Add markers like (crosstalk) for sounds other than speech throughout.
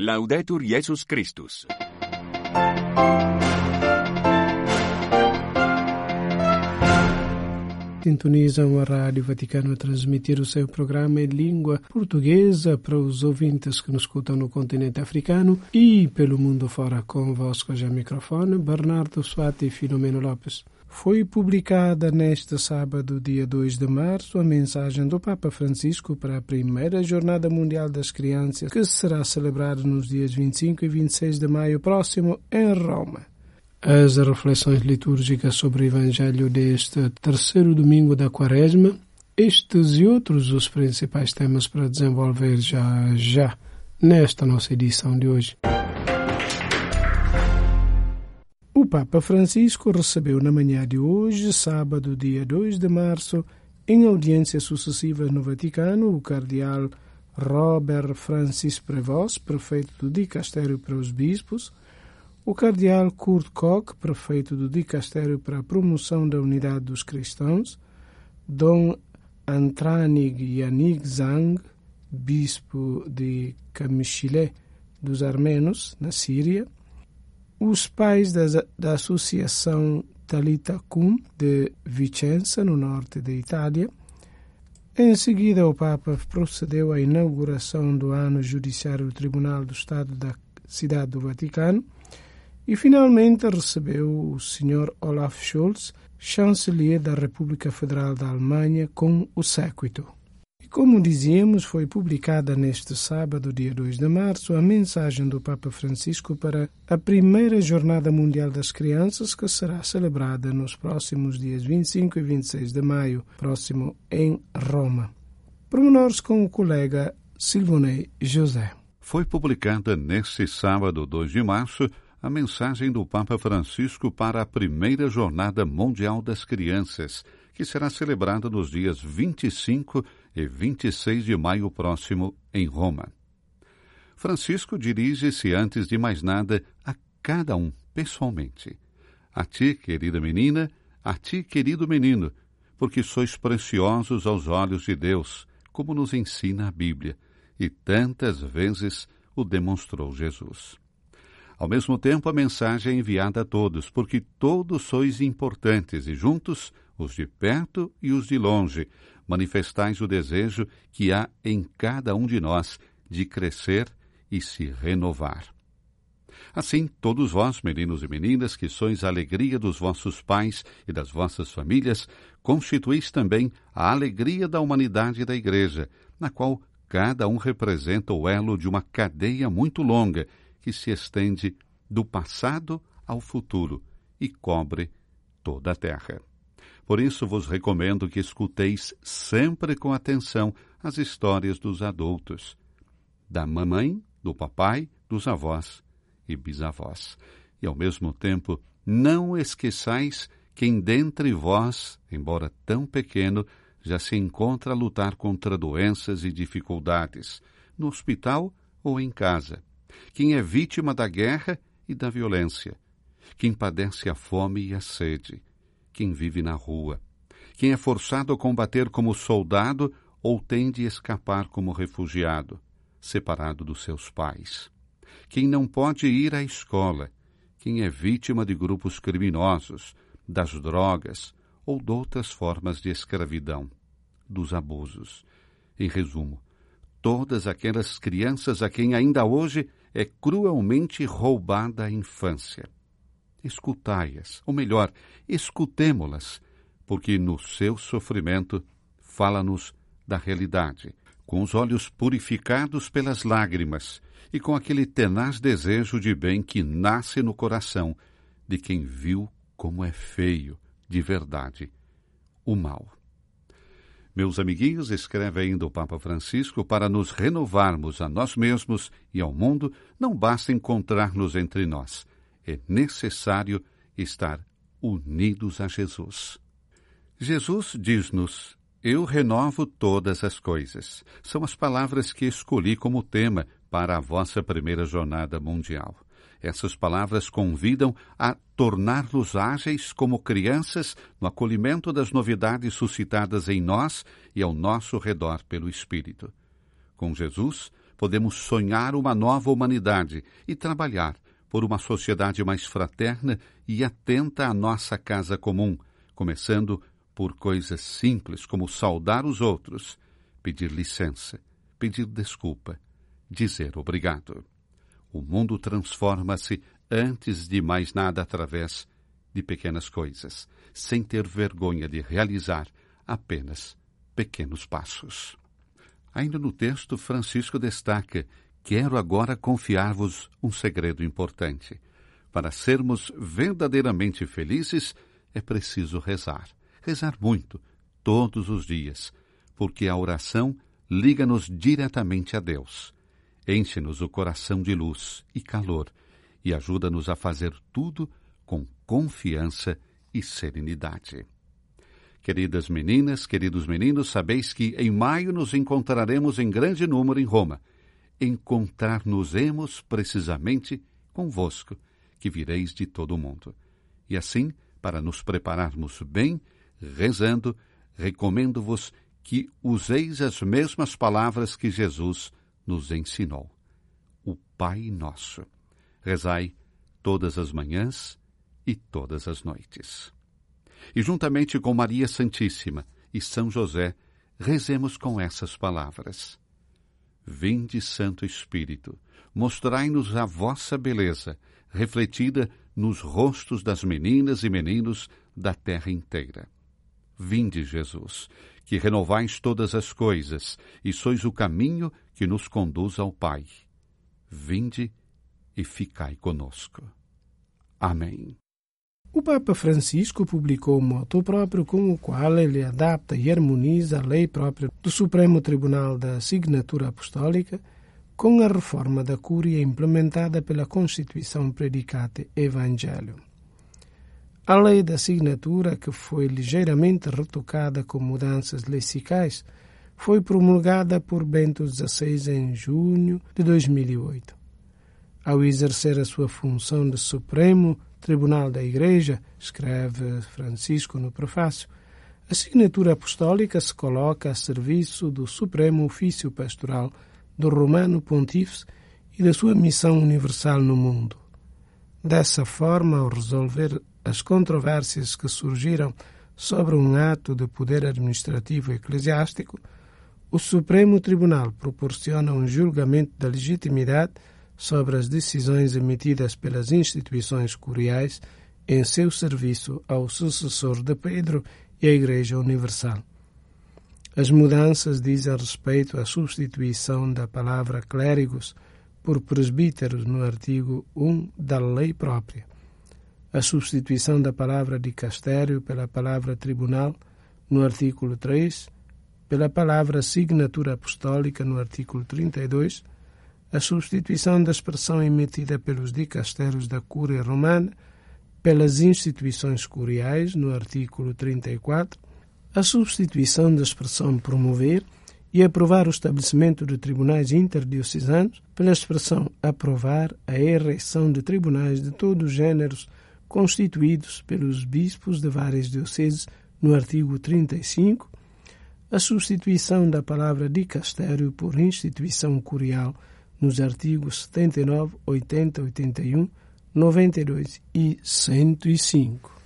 Laudetur Jesus Christus. Sintonizam a Rádio Vaticano a transmitir o seu programa em língua portuguesa para os ouvintes que nos escutam no continente africano e pelo mundo fora. Convosco já microfone, Bernardo Suati e Filomeno Lopes. Foi publicada neste sábado, dia 2 de março, a mensagem do Papa Francisco para a primeira Jornada Mundial das Crianças, que será celebrada nos dias 25 e 26 de maio próximo em Roma. As reflexões litúrgicas sobre o Evangelho deste terceiro domingo da Quaresma, estes e outros os principais temas para desenvolver já já nesta nossa edição de hoje. Papa Francisco recebeu na manhã de hoje, sábado, dia 2 de março, em audiências sucessivas no Vaticano, o cardeal Robert Francis Prevost, prefeito do Dicastério para os Bispos, o cardeal Kurt Koch, prefeito do Dicastério para a Promoção da Unidade dos Cristãos, Dom Antranig Yanig Zang, bispo de Kamishile dos Armenos, na Síria, os pais da, da Associação Talita Cum de Vicenza, no norte da Itália. Em seguida, o Papa procedeu à inauguração do ano judiciário do Tribunal do Estado da Cidade do Vaticano e, finalmente, recebeu o Sr. Olaf Scholz, chanceler da República Federal da Alemanha, com o séquito. Como dizíamos, foi publicada neste sábado, dia 2 de março, a mensagem do Papa Francisco para a primeira Jornada Mundial das Crianças, que será celebrada nos próximos dias 25 e 26 de maio, próximo em Roma. Promenores com o colega Silvonei José. Foi publicada neste sábado, 2 de março, a mensagem do Papa Francisco para a primeira Jornada Mundial das Crianças, que será celebrada nos dias 25 e 26 de maio próximo em Roma. Francisco dirige-se, antes de mais nada, a cada um pessoalmente. A ti, querida menina, a ti, querido menino, porque sois preciosos aos olhos de Deus, como nos ensina a Bíblia, e tantas vezes o demonstrou Jesus. Ao mesmo tempo, a mensagem é enviada a todos, porque todos sois importantes e juntos, os de perto e os de longe, manifestais o desejo que há em cada um de nós de crescer e se renovar. Assim, todos vós, meninos e meninas, que sois a alegria dos vossos pais e das vossas famílias, constituís também a alegria da humanidade e da Igreja, na qual cada um representa o elo de uma cadeia muito longa que se estende do passado ao futuro e cobre toda a terra. Por isso vos recomendo que escuteis sempre com atenção as histórias dos adultos, da mamãe, do papai, dos avós e bisavós. E ao mesmo tempo, não esqueçais quem dentre vós, embora tão pequeno, já se encontra a lutar contra doenças e dificuldades, no hospital ou em casa. Quem é vítima da guerra e da violência, quem padece a fome e a sede, quem vive na rua, quem é forçado a combater como soldado ou tem de escapar como refugiado, separado dos seus pais, quem não pode ir à escola, quem é vítima de grupos criminosos, das drogas ou de outras formas de escravidão, dos abusos. Em resumo, todas aquelas crianças a quem ainda hoje é cruelmente roubada a infância. Escutai-as, ou melhor, escutemo-las, porque no seu sofrimento fala-nos da realidade, com os olhos purificados pelas lágrimas e com aquele tenaz desejo de bem que nasce no coração de quem viu como é feio, de verdade, o mal. Meus amiguinhos, escreve ainda o Papa Francisco, para nos renovarmos a nós mesmos e ao mundo, não basta encontrar-nos entre nós. É necessário estar unidos a Jesus. Jesus diz-nos: Eu renovo todas as coisas. São as palavras que escolhi como tema para a vossa primeira jornada mundial. Essas palavras convidam a tornar-nos ágeis como crianças no acolhimento das novidades suscitadas em nós e ao nosso redor pelo Espírito. Com Jesus, podemos sonhar uma nova humanidade e trabalhar por uma sociedade mais fraterna e atenta à nossa casa comum, começando por coisas simples como saudar os outros, pedir licença, pedir desculpa, dizer obrigado. O mundo transforma-se antes de mais nada através de pequenas coisas, sem ter vergonha de realizar apenas pequenos passos. Ainda no texto, Francisco destaca: Quero agora confiar-vos um segredo importante. Para sermos verdadeiramente felizes, é preciso rezar. Rezar muito, todos os dias, porque a oração liga-nos diretamente a Deus. Enche-nos o coração de luz e calor e ajuda-nos a fazer tudo com confiança e serenidade. Queridas meninas, queridos meninos, sabeis que em maio nos encontraremos em grande número em Roma. Encontrar-nos-emos precisamente convosco, que vireis de todo o mundo. E assim, para nos prepararmos bem, rezando, recomendo-vos que useis as mesmas palavras que Jesus nos ensinou. O Pai Nosso. Rezai todas as manhãs e todas as noites. E juntamente com Maria Santíssima e São José, rezemos com essas palavras. Vinde, Santo Espírito, mostrai-nos a vossa beleza, refletida nos rostos das meninas e meninos da terra inteira. Vinde, Jesus, que renovais todas as coisas e sois o caminho que nos conduz ao Pai. Vinde e ficai conosco. Amém. O Papa Francisco publicou um moto próprio com o qual ele adapta e harmoniza a lei própria do Supremo Tribunal da Signatura Apostólica com a reforma da Cúria implementada pela Constituição Predicate Evangelho. A lei da signatura, que foi ligeiramente retocada com mudanças lexicais, foi promulgada por Bento XVI em junho de 2008. Ao exercer a sua função de Supremo Tribunal da Igreja, escreve Francisco no prefácio, a signatura apostólica se coloca a serviço do Supremo Ofício Pastoral do Romano Pontífice e da sua missão universal no mundo. Dessa forma, ao resolver as controvérsias que surgiram sobre um ato de poder administrativo eclesiástico, o Supremo Tribunal proporciona um julgamento da legitimidade sobre as decisões emitidas pelas instituições curiais em seu serviço ao sucessor de Pedro e à Igreja Universal. As mudanças dizem respeito à substituição da palavra clérigos por presbíteros no artigo 1 da lei própria, a substituição da palavra dicastério pela palavra tribunal no artículo 3, pela palavra signatura apostólica no artículo 32, a substituição da expressão emitida pelos dicastérios da Cúria Romana pelas instituições curiais, no artículo 34, a substituição da expressão promover e aprovar o estabelecimento de tribunais interdiocesanos pela expressão aprovar a ereção de tribunais de todos os géneros constituídos pelos bispos de várias dioceses, no artigo 35, a substituição da palavra dicastério por instituição curial nos artigos 79, 80, 81, 92 e 105.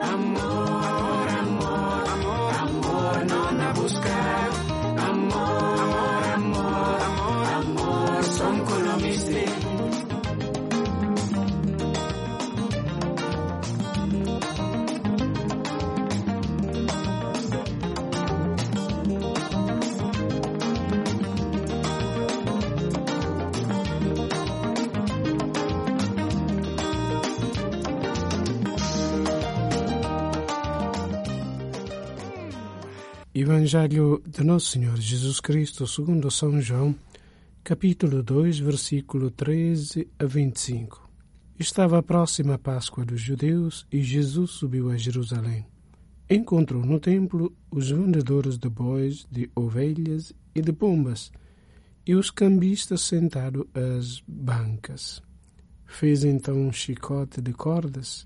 Amor, amor, amor, amor, não buscar. Evangelho de Nosso Senhor Jesus Cristo, segundo São João, capítulo 2, versículo 13 a 25. Estava próxima a Páscoa dos judeus e Jesus subiu a Jerusalém. Encontrou no templo os vendedores de bois, de ovelhas e de pombas e os cambistas sentados às bancas. Fez então um chicote de cordas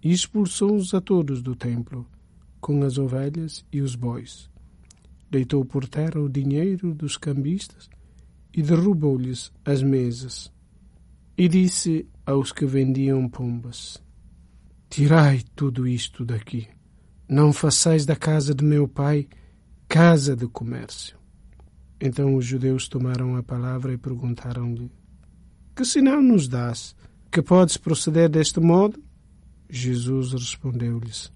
e expulsou-os a todos do templo com as ovelhas e os bois. Deitou por terra o dinheiro dos cambistas e derrubou-lhes as mesas. E disse aos que vendiam pombas: Tirai tudo isto daqui. Não façais da casa de meu pai casa de comércio. Então os judeus tomaram a palavra e perguntaram-lhe: Que sinal nos dás que podes proceder deste modo? Jesus respondeu-lhes: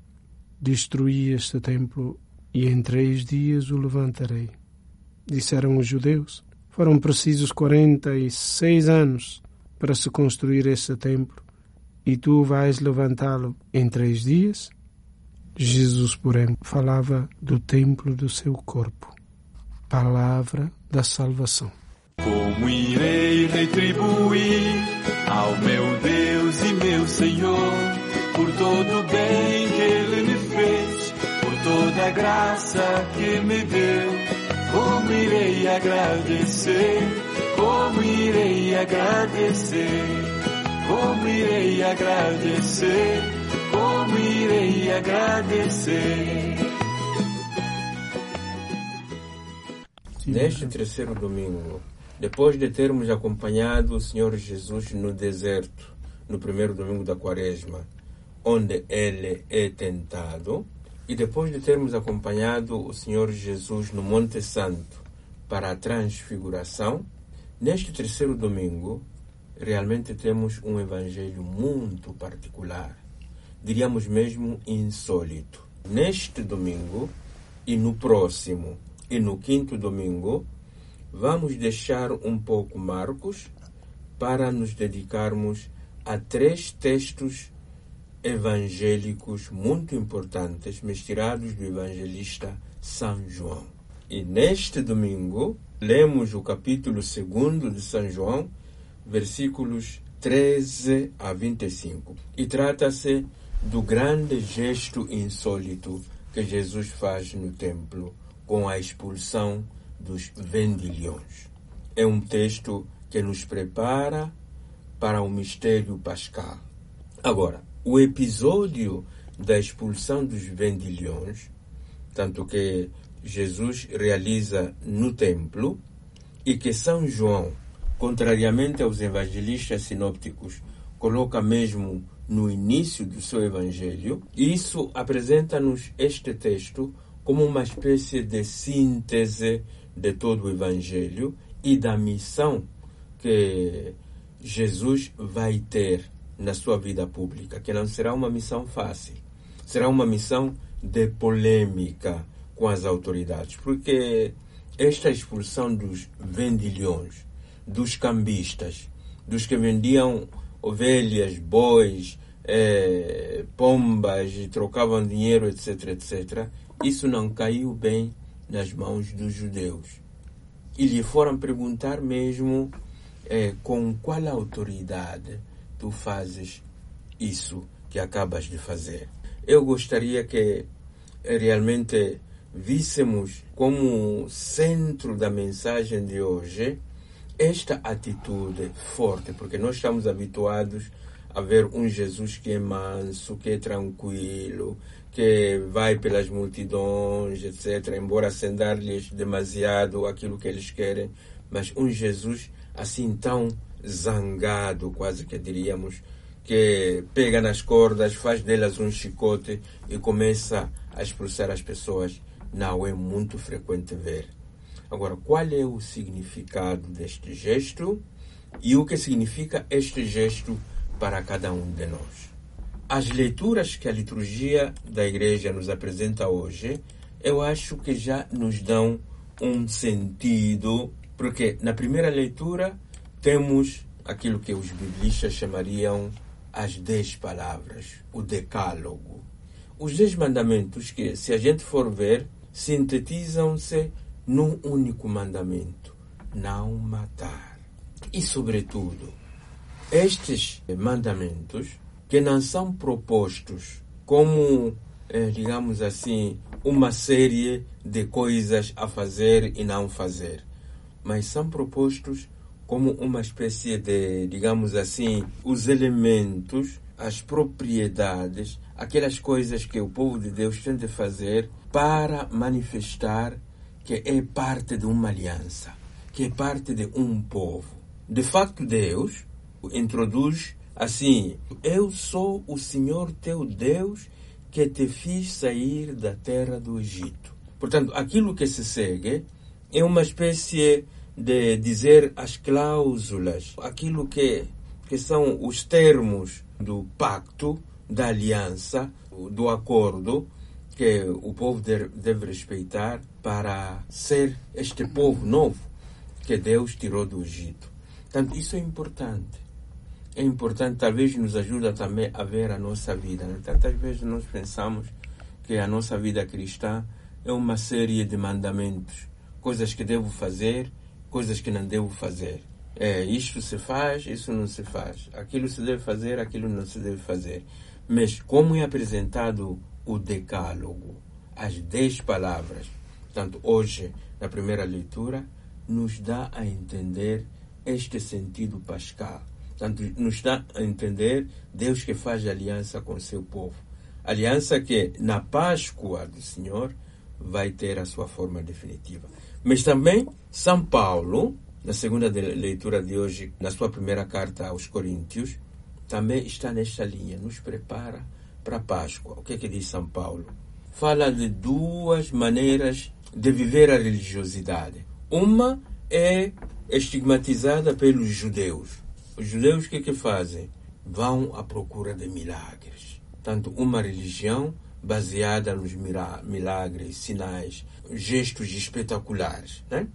Destruí este templo e em três dias o levantarei. Disseram os judeus: Foram precisos quarenta e seis anos para se construir este templo, e tu vais levantá-lo em três dias? Jesus, porém, falava do templo do seu corpo. Palavra da salvação. Como irei retribuir ao meu Deus e meu Senhor por todo o bem toda a graça que me deu? Como irei agradecer? Como irei agradecer? Como irei agradecer? como irei agradecer. Neste terceiro domingo, depois de termos acompanhado o Senhor Jesus no deserto, no primeiro domingo da quaresma, onde ele é tentado, e depois de termos acompanhado o Senhor Jesus no Monte Santo para a transfiguração, neste terceiro domingo, realmente temos um evangelho muito particular diríamos mesmo insólito. Neste domingo e no próximo e no quinto domingo, vamos deixar um pouco Marcos para nos dedicarmos a três textos evangélicos muito importantes, misturados do evangelista São João. E neste domingo, lemos o capítulo 2 de São João, versículos 13 a 25. E trata-se do grande gesto insólito que Jesus faz no templo com a expulsão dos vendilhões. É um texto que nos prepara para o mistério pascal. Agora, o episódio da expulsão dos vendilhões, tanto que Jesus realiza no templo e que São João, contrariamente aos evangelistas sinópticos, coloca mesmo no início do seu evangelho. Isso apresenta-nos este texto como uma espécie de síntese de todo o evangelho e da missão que Jesus vai ter na sua vida pública, que não será uma missão fácil. Será uma missão de polêmica com as autoridades, porque esta expulsão dos vendilhões, dos cambistas, dos que vendiam ovelhas, bois, é, pombas, trocavam dinheiro, etc, etc. Isso não caiu bem nas mãos dos judeus. E lhe foram perguntar mesmo é, com qual autoridade tu fazes isso que acabas de fazer. Eu gostaria que realmente víssemos como centro da mensagem de hoje esta atitude forte, porque nós estamos habituados a ver um Jesus que é manso, que é tranquilo, que vai pelas multidões, etc., embora sem dar-lhes demasiado aquilo que eles querem, mas um Jesus assim tão zangado, quase que diríamos, que pega nas cordas, faz delas um chicote e começa a expulsar as pessoas. Não é muito frequente ver. Agora, qual é o significado deste gesto e o que significa este gesto para cada um de nós? As leituras que a liturgia da Igreja nos apresenta hoje, eu acho que já nos dão um sentido, porque na primeira leitura temos aquilo que os biblistas chamariam as dez palavras, o decálogo. Os dez mandamentos que, se a gente for ver, sintetizam-se num único mandamento: não matar. E, sobretudo, estes mandamentos que não são propostos como, eh, digamos assim, uma série de coisas a fazer e não fazer, mas são propostos como uma espécie de, digamos assim, os elementos, as propriedades, aquelas coisas que o povo de Deus tem de fazer para manifestar que é parte de uma aliança, que é parte de um povo. De facto, Deus introduz assim: Eu sou o Senhor teu Deus que te fiz sair da terra do Egito. Portanto, aquilo que se segue é uma espécie de dizer as cláusulas, aquilo que, que são os termos do pacto, da aliança, do acordo que o povo deve respeitar para ser este povo novo que Deus tirou do Egito. Portanto, isso é importante. É importante, talvez nos ajuda também a ver a nossa vida. Né? Tantas vezes nós pensamos que a nossa vida cristã é uma série de mandamentos, coisas que devo fazer, coisas que não devo fazer. É, isto se faz, isso não se faz. Aquilo se deve fazer, aquilo não se deve fazer. Mas como é apresentado o decálogo, as dez palavras, portanto, hoje, na primeira leitura, nos dá a entender este sentido pascal. Portanto, nos dá a entender Deus que faz aliança com seu povo. Aliança que, na Páscoa do Senhor, vai ter a sua forma definitiva. Mas também São Paulo, na segunda leitura de hoje, na sua primeira carta aos Coríntios, também está nesta linha, nos prepara para a Páscoa. O que é que diz São Paulo? Fala de duas maneiras de viver a religiosidade. Uma é estigmatizada pelos judeus. Os judeus o que, é que fazem? Vão à procura de milagres. Tanto uma religião baseada nos milagres, sinais, gestos espetaculares. Né?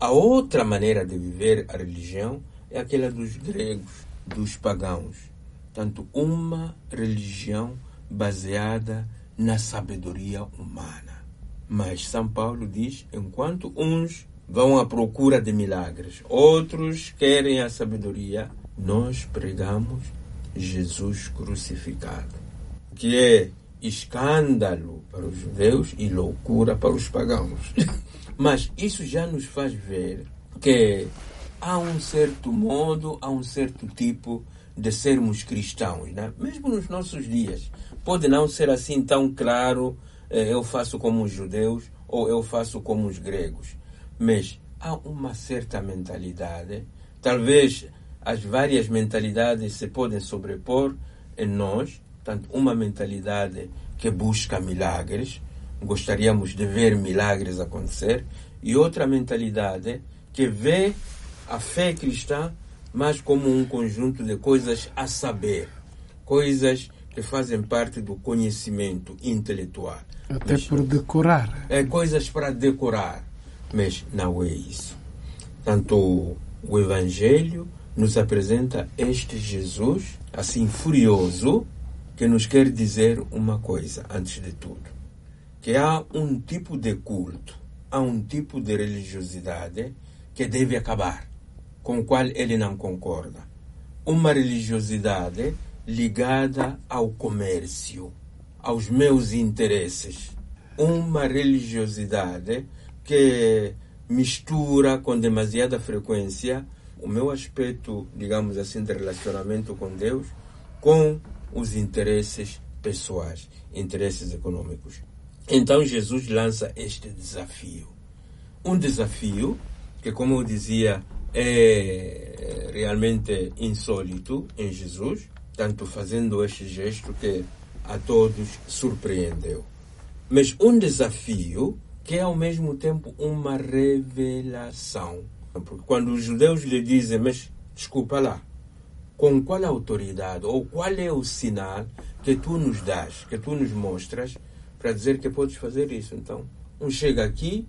A outra maneira de viver a religião é aquela dos gregos, dos pagãos. Tanto uma religião baseada na sabedoria humana. Mas São Paulo diz: enquanto uns vão à procura de milagres, outros querem a sabedoria, nós pregamos Jesus crucificado, que é escândalo para os judeus e loucura para os pagãos. (laughs) Mas isso já nos faz ver que há um certo modo, há um certo tipo de sermos cristãos, né? mesmo nos nossos dias. Pode não ser assim tão claro, eh, eu faço como os judeus ou eu faço como os gregos, mas há uma certa mentalidade, talvez as várias mentalidades se podem sobrepor em nós, Portanto, uma mentalidade que busca milagres, gostaríamos de ver milagres acontecer, e outra mentalidade que vê a fé cristã mais como um conjunto de coisas a saber, coisas que fazem parte do conhecimento intelectual. Até Mas, por decorar. É coisas para decorar. Mas não é isso. Tanto o Evangelho nos apresenta este Jesus, assim furioso, que nos quer dizer uma coisa, antes de tudo: que há um tipo de culto, há um tipo de religiosidade que deve acabar, com o qual ele não concorda. Uma religiosidade ligada ao comércio, aos meus interesses. Uma religiosidade que mistura com demasiada frequência o meu aspecto, digamos assim, de relacionamento com Deus com os interesses pessoais, interesses econômicos. Então Jesus lança este desafio. Um desafio que, como eu dizia, é realmente insólito em Jesus, tanto fazendo este gesto que a todos surpreendeu. Mas um desafio que é ao mesmo tempo uma revelação. Porque quando os judeus lhe dizem, mas desculpa lá, com qual autoridade ou qual é o sinal que tu nos dás, que tu nos mostras para dizer que podes fazer isso. Então, um chega aqui,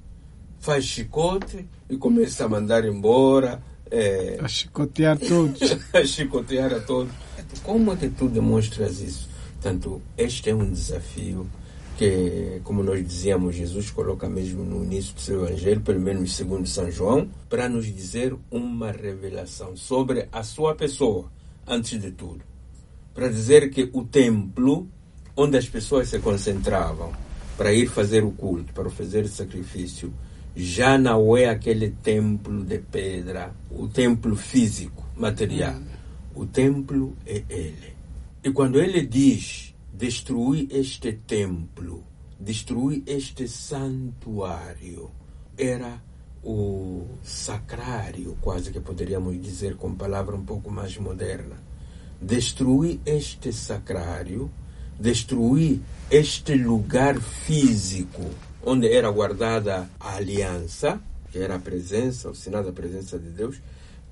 faz chicote e começa a mandar embora. É, a chicotear todos. (laughs) a chicotear a todos. Como é que tu demonstras isso? Portanto, este é um desafio que, como nós dizíamos, Jesus coloca mesmo no início do seu evangelho, pelo menos segundo São João, para nos dizer uma revelação sobre a sua pessoa, antes de tudo. Para dizer que o templo, onde as pessoas se concentravam para ir fazer o culto, para fazer o sacrifício, já não é aquele templo de pedra, o templo físico, material. O templo é ele. E quando ele diz destruir este templo, destruir este santuário. Era o sacrário, quase que poderíamos dizer com palavra um pouco mais moderna. Destruir este sacrário, destruir este lugar físico onde era guardada a aliança, que era a presença, o sinal da presença de Deus,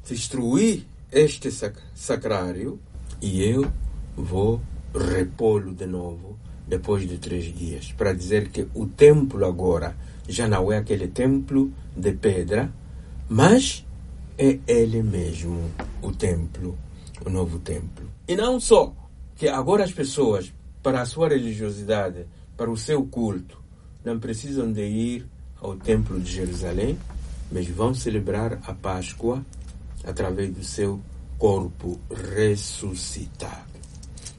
destruir este sac sacrário e eu vou repô-lo de novo depois de três dias, para dizer que o templo agora já não é aquele templo de pedra, mas é ele mesmo, o templo, o novo templo. E não só que agora as pessoas, para a sua religiosidade, para o seu culto, não precisam de ir ao templo de Jerusalém, mas vão celebrar a Páscoa através do seu corpo ressuscitado.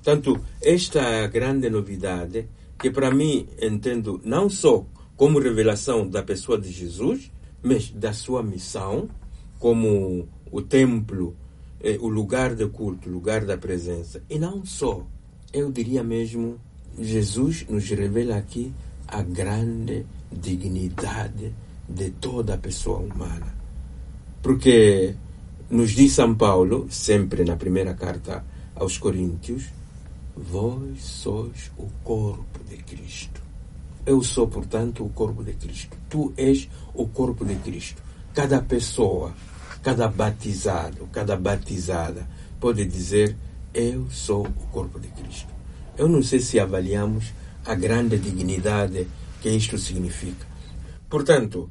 Portanto, esta é a grande novidade que para mim entendo não só como revelação da pessoa de Jesus, mas da sua missão como o templo, eh, o lugar de culto, o lugar da presença. E não só, eu diria mesmo, Jesus nos revela aqui a grande dignidade de toda a pessoa humana. Porque nos diz São Paulo, sempre na primeira carta aos Coríntios, vós sois o corpo de Cristo. Eu sou, portanto, o corpo de Cristo. Tu és o corpo de Cristo. Cada pessoa, cada batizado, cada batizada pode dizer: Eu sou o corpo de Cristo. Eu não sei se avaliamos a grande dignidade que isto significa. Portanto,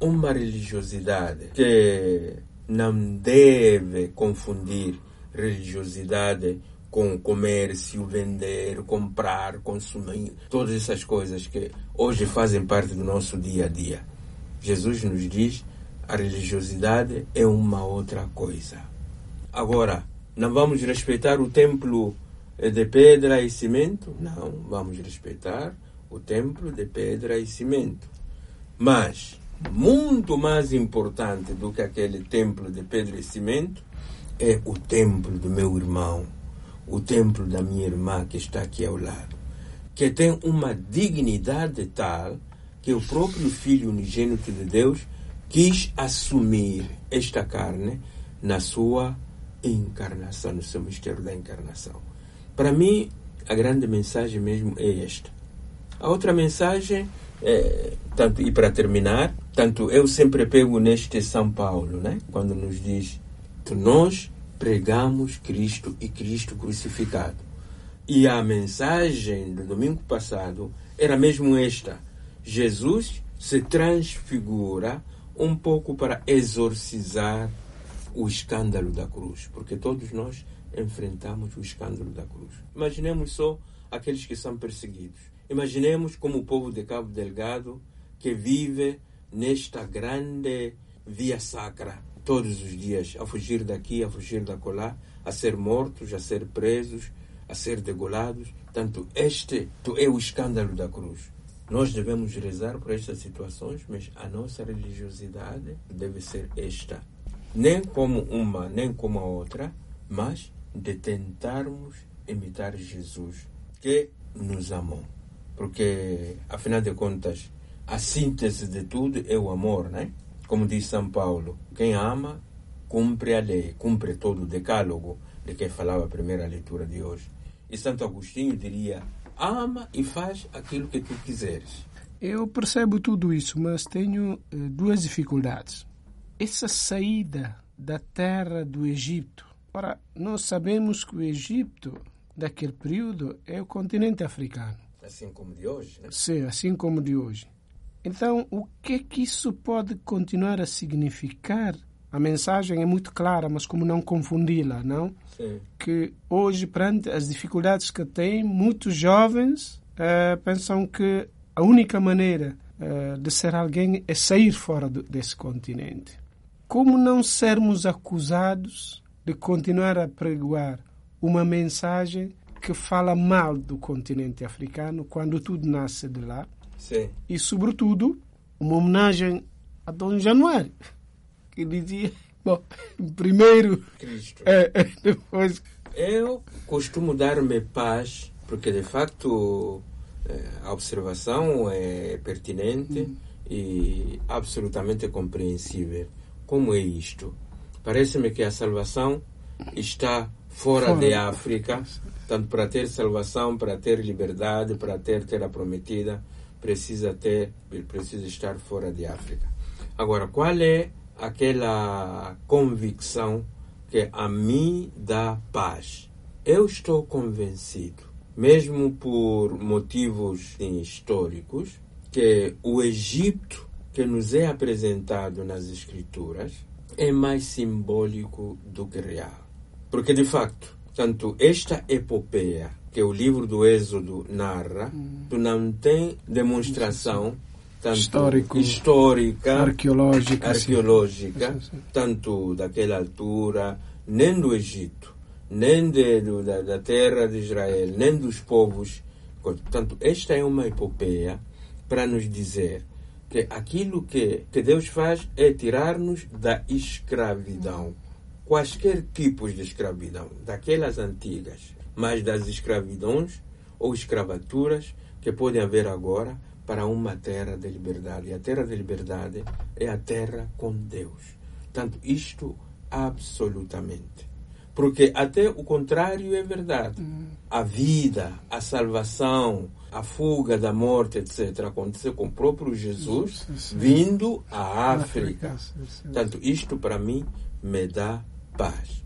uma religiosidade que não deve confundir religiosidade com comércio, vender, comprar, consumir, todas essas coisas que hoje fazem parte do nosso dia a dia. Jesus nos diz a religiosidade é uma outra coisa. Agora, não vamos respeitar o templo de pedra e cimento? Não, vamos respeitar o templo de pedra e cimento. Mas, muito mais importante do que aquele templo de pedra e cimento é o templo do meu irmão, o templo da minha irmã que está aqui ao lado, que tem uma dignidade tal que o próprio Filho unigênito de Deus quis assumir esta carne na sua encarnação, no seu mistério da encarnação. Para mim, a grande mensagem mesmo é esta. A outra mensagem, é, tanto e para terminar, tanto eu sempre pego neste São Paulo, né? quando nos diz que nós pregamos Cristo e Cristo crucificado. E a mensagem do domingo passado era mesmo esta: Jesus se transfigura um pouco para exorcizar o escândalo da cruz, porque todos nós enfrentamos o escândalo da cruz. Imaginemos só aqueles que são perseguidos. Imaginemos como o povo de Cabo Delgado que vive nesta grande via sacra todos os dias, a fugir daqui, a fugir da colar, a ser mortos, a ser presos, a ser degolados. Tanto este é o escândalo da cruz. Nós devemos rezar por estas situações, mas a nossa religiosidade deve ser esta. Nem como uma, nem como a outra, mas de tentarmos imitar Jesus, que nos amou. Porque, afinal de contas, a síntese de tudo é o amor, né? Como diz São Paulo, quem ama cumpre a lei, cumpre todo o decálogo de que falava a primeira leitura de hoje. E Santo Agostinho diria: ama e faz aquilo que tu quiseres. Eu percebo tudo isso, mas tenho eh, duas dificuldades. Essa saída da terra do Egito Ora, nós sabemos que o Egito, daquele período, é o continente africano. Assim como de hoje, né? Sim, assim como de hoje. Então, o que é que isso pode continuar a significar? A mensagem é muito clara, mas como não confundi-la, não? Sim. Que hoje, perante as dificuldades que têm, muitos jovens uh, pensam que a única maneira uh, de ser alguém é sair fora do, desse continente. Como não sermos acusados de continuar a pregoar uma mensagem que fala mal do continente africano quando tudo nasce de lá. Sim. E, sobretudo, uma homenagem a Dom Januário, que dizia, bom, primeiro, Cristo. é, é, depois... Eu costumo dar-me paz porque de facto eh, a observação é pertinente Hum. e absolutamente compreensível. Como é isto? Parece-me que a salvação está fora, Fora. de África, tanto para ter salvação, para ter liberdade, para ter terra prometida, precisa ter, precisa estar fora de África. Agora, qual é aquela convicção que a mim dá paz? Eu estou convencido, mesmo por motivos históricos, que o Egito que nos é apresentado nas Escrituras é mais simbólico do que real. Porque, de facto, tanto esta epopeia que o livro do Êxodo narra, tu não tem demonstração tanto Histórico. histórica, Arqueológica. sim. arqueológica, Sim, sim. tanto daquela altura, nem do Egito, nem de, do- da, da terra de Israel, nem dos povos. Portanto, esta é uma epopeia para nos dizer que aquilo que, que Deus faz é tirar-nos da escravidão. Quaisquer tipos de escravidão, daquelas antigas, mas das escravidões ou escravaturas que podem haver agora para uma terra de liberdade. E a terra de liberdade é a terra com Deus. Portanto, isto absolutamente. Porque até o contrário é verdade. A vida, a salvação, a fuga da morte, etc., aconteceu com o próprio Jesus vindo à África. Portanto, isto para mim me dá paz.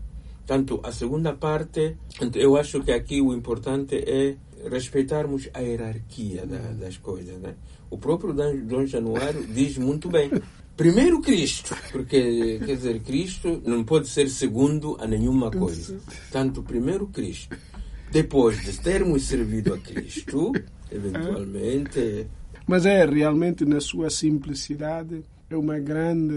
Tanto a segunda parte, portanto, eu acho que aqui o importante é respeitarmos a hierarquia da- das coisas. Né? O próprio Dom Januário diz muito bem. Primeiro Cristo, porque quer dizer, Cristo não pode ser segundo a nenhuma coisa. Tanto primeiro Cristo. Depois de termos servido a Cristo, eventualmente, Mas é realmente na sua simplicidade é uma grande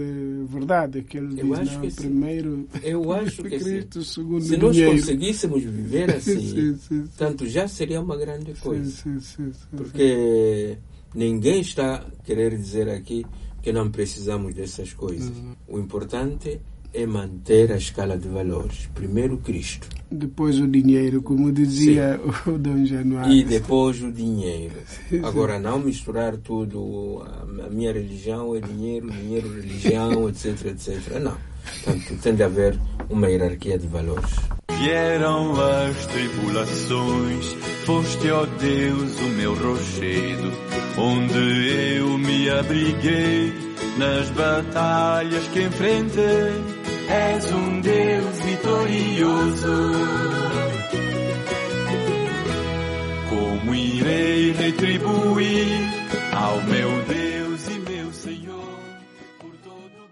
verdade que ele Eu diz não, sim. primeiro eu (laughs) acho que sim. Cristo, segundo Se nós dinheiro. conseguíssemos viver (laughs) assim, Sim, sim, tanto já seria uma grande sim, coisa. sim, sim, sim, sim. Porque ninguém está a querer dizer aqui que não precisamos dessas coisas. Uhum. O importante é manter a escala de valores. Primeiro Cristo Depois o dinheiro, como dizia (laughs) o Dom Januário. e depois o dinheiro. (laughs) Agora, não misturar tudo. A a minha religião é dinheiro, dinheiro, religião, (laughs) etc, etc. Não. Portanto, tem de haver uma hierarquia de valores. Vieram as tribulações, foste, ó Deus, o meu rochedo, onde eu me abriguei nas batalhas que enfrentei. És um Deus vitorioso. Como irei retribuir ao meu Deus?